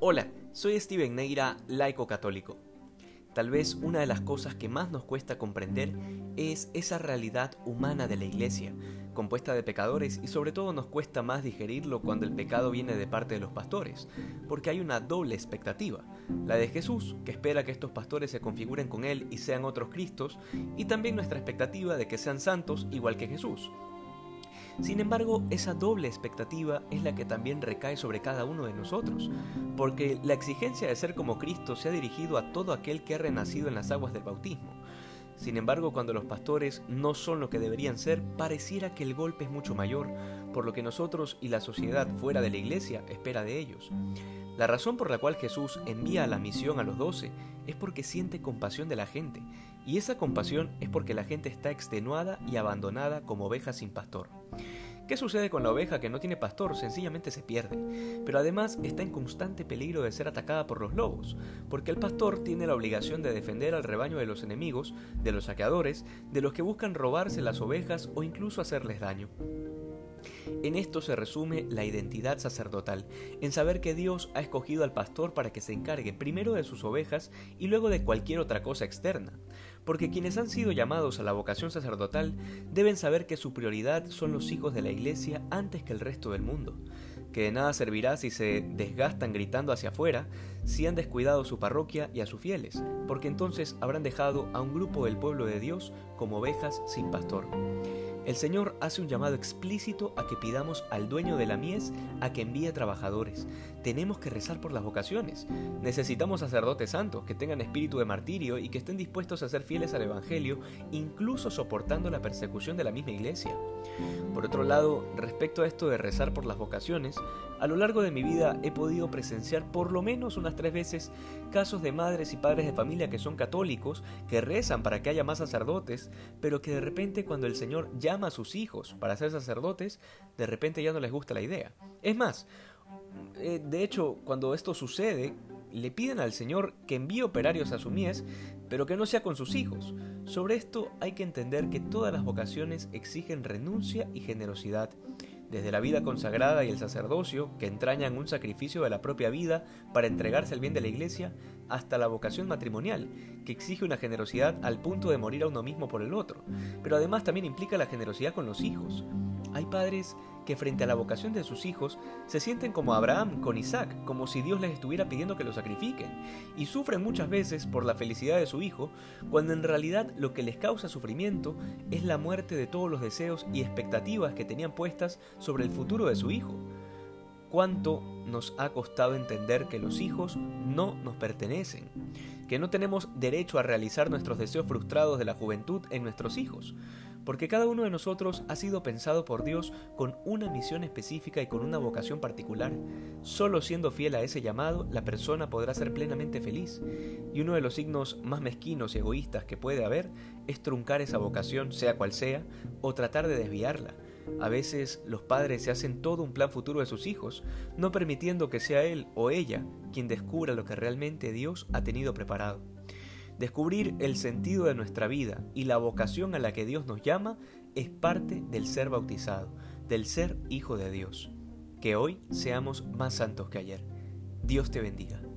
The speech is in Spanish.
Hola, soy Steven Neira, laico católico. Tal vez una de las cosas que más nos cuesta comprender es esa realidad humana de la iglesia, compuesta de pecadores y sobre todo nos cuesta más digerirlo cuando el pecado viene de parte de los pastores, porque hay una doble expectativa, la de Jesús, que espera que estos pastores se configuren con Él y sean otros Cristos, y también nuestra expectativa de que sean santos igual que Jesús. Sin embargo, esa doble expectativa es la que también recae sobre cada uno de nosotros, porque la exigencia de ser como Cristo se ha dirigido a todo aquel que ha renacido en las aguas del bautismo. Sin embargo, cuando los pastores no son lo que deberían ser, pareciera que el golpe es mucho mayor, por lo que nosotros y la sociedad fuera de la iglesia espera de ellos. La razón por la cual Jesús envía la misión a los doce es porque siente compasión de la gente, y esa compasión es porque la gente está extenuada y abandonada como ovejas sin pastor. ¿Qué sucede con la oveja que no tiene pastor? Sencillamente se pierde, pero además está en constante peligro de ser atacada por los lobos, porque el pastor tiene la obligación de defender al rebaño de los enemigos, de los saqueadores, de los que buscan robarse las ovejas o incluso hacerles daño. En esto se resume la identidad sacerdotal, en saber que Dios ha escogido al pastor para que se encargue primero de sus ovejas y luego de cualquier otra cosa externa, porque quienes han sido llamados a la vocación sacerdotal deben saber que su prioridad son los hijos de la iglesia antes que el resto del mundo, que de nada servirá si se desgastan gritando hacia afuera, si han descuidado su parroquia y a sus fieles, porque entonces habrán dejado a un grupo del pueblo de Dios como ovejas sin pastor. El Señor hace un llamado explícito a que pidamos al dueño de la mies a que envíe trabajadores. Tenemos que rezar por las vocaciones. Necesitamos sacerdotes santos que tengan espíritu de martirio y que estén dispuestos a ser fieles al Evangelio, incluso soportando la persecución de la misma iglesia. Por otro lado, respecto a esto de rezar por las vocaciones, a lo largo de mi vida he podido presenciar por lo menos unas tres veces casos de madres y padres de familia que son católicos, que rezan para que haya más sacerdotes, pero que de repente cuando el Señor llama a sus hijos para ser sacerdotes, de repente ya no les gusta la idea. Es más, eh, de hecho, cuando esto sucede, le piden al Señor que envíe operarios a su mies, pero que no sea con sus hijos. Sobre esto hay que entender que todas las vocaciones exigen renuncia y generosidad desde la vida consagrada y el sacerdocio, que entrañan un sacrificio de la propia vida para entregarse al bien de la iglesia, hasta la vocación matrimonial, que exige una generosidad al punto de morir a uno mismo por el otro, pero además también implica la generosidad con los hijos. Hay padres que frente a la vocación de sus hijos se sienten como Abraham con Isaac, como si Dios les estuviera pidiendo que lo sacrifiquen, y sufren muchas veces por la felicidad de su hijo, cuando en realidad lo que les causa sufrimiento es la muerte de todos los deseos y expectativas que tenían puestas sobre el futuro de su hijo. ¿Cuánto nos ha costado entender que los hijos no nos pertenecen? Que no tenemos derecho a realizar nuestros deseos frustrados de la juventud en nuestros hijos, porque cada uno de nosotros ha sido pensado por Dios con una misión específica y con una vocación particular. Solo siendo fiel a ese llamado, la persona podrá ser plenamente feliz. Y uno de los signos más mezquinos y egoístas que puede haber es truncar esa vocación, sea cual sea, o tratar de desviarla a veces los padres se hacen todo un plan futuro de sus hijos, no permitiendo que sea él o ella quien descubra lo que realmente Dios ha tenido preparado. Descubrir el sentido de nuestra vida y la vocación a la que Dios nos llama es parte del ser bautizado, del ser hijo de Dios. Que hoy seamos más santos que ayer. Dios te bendiga.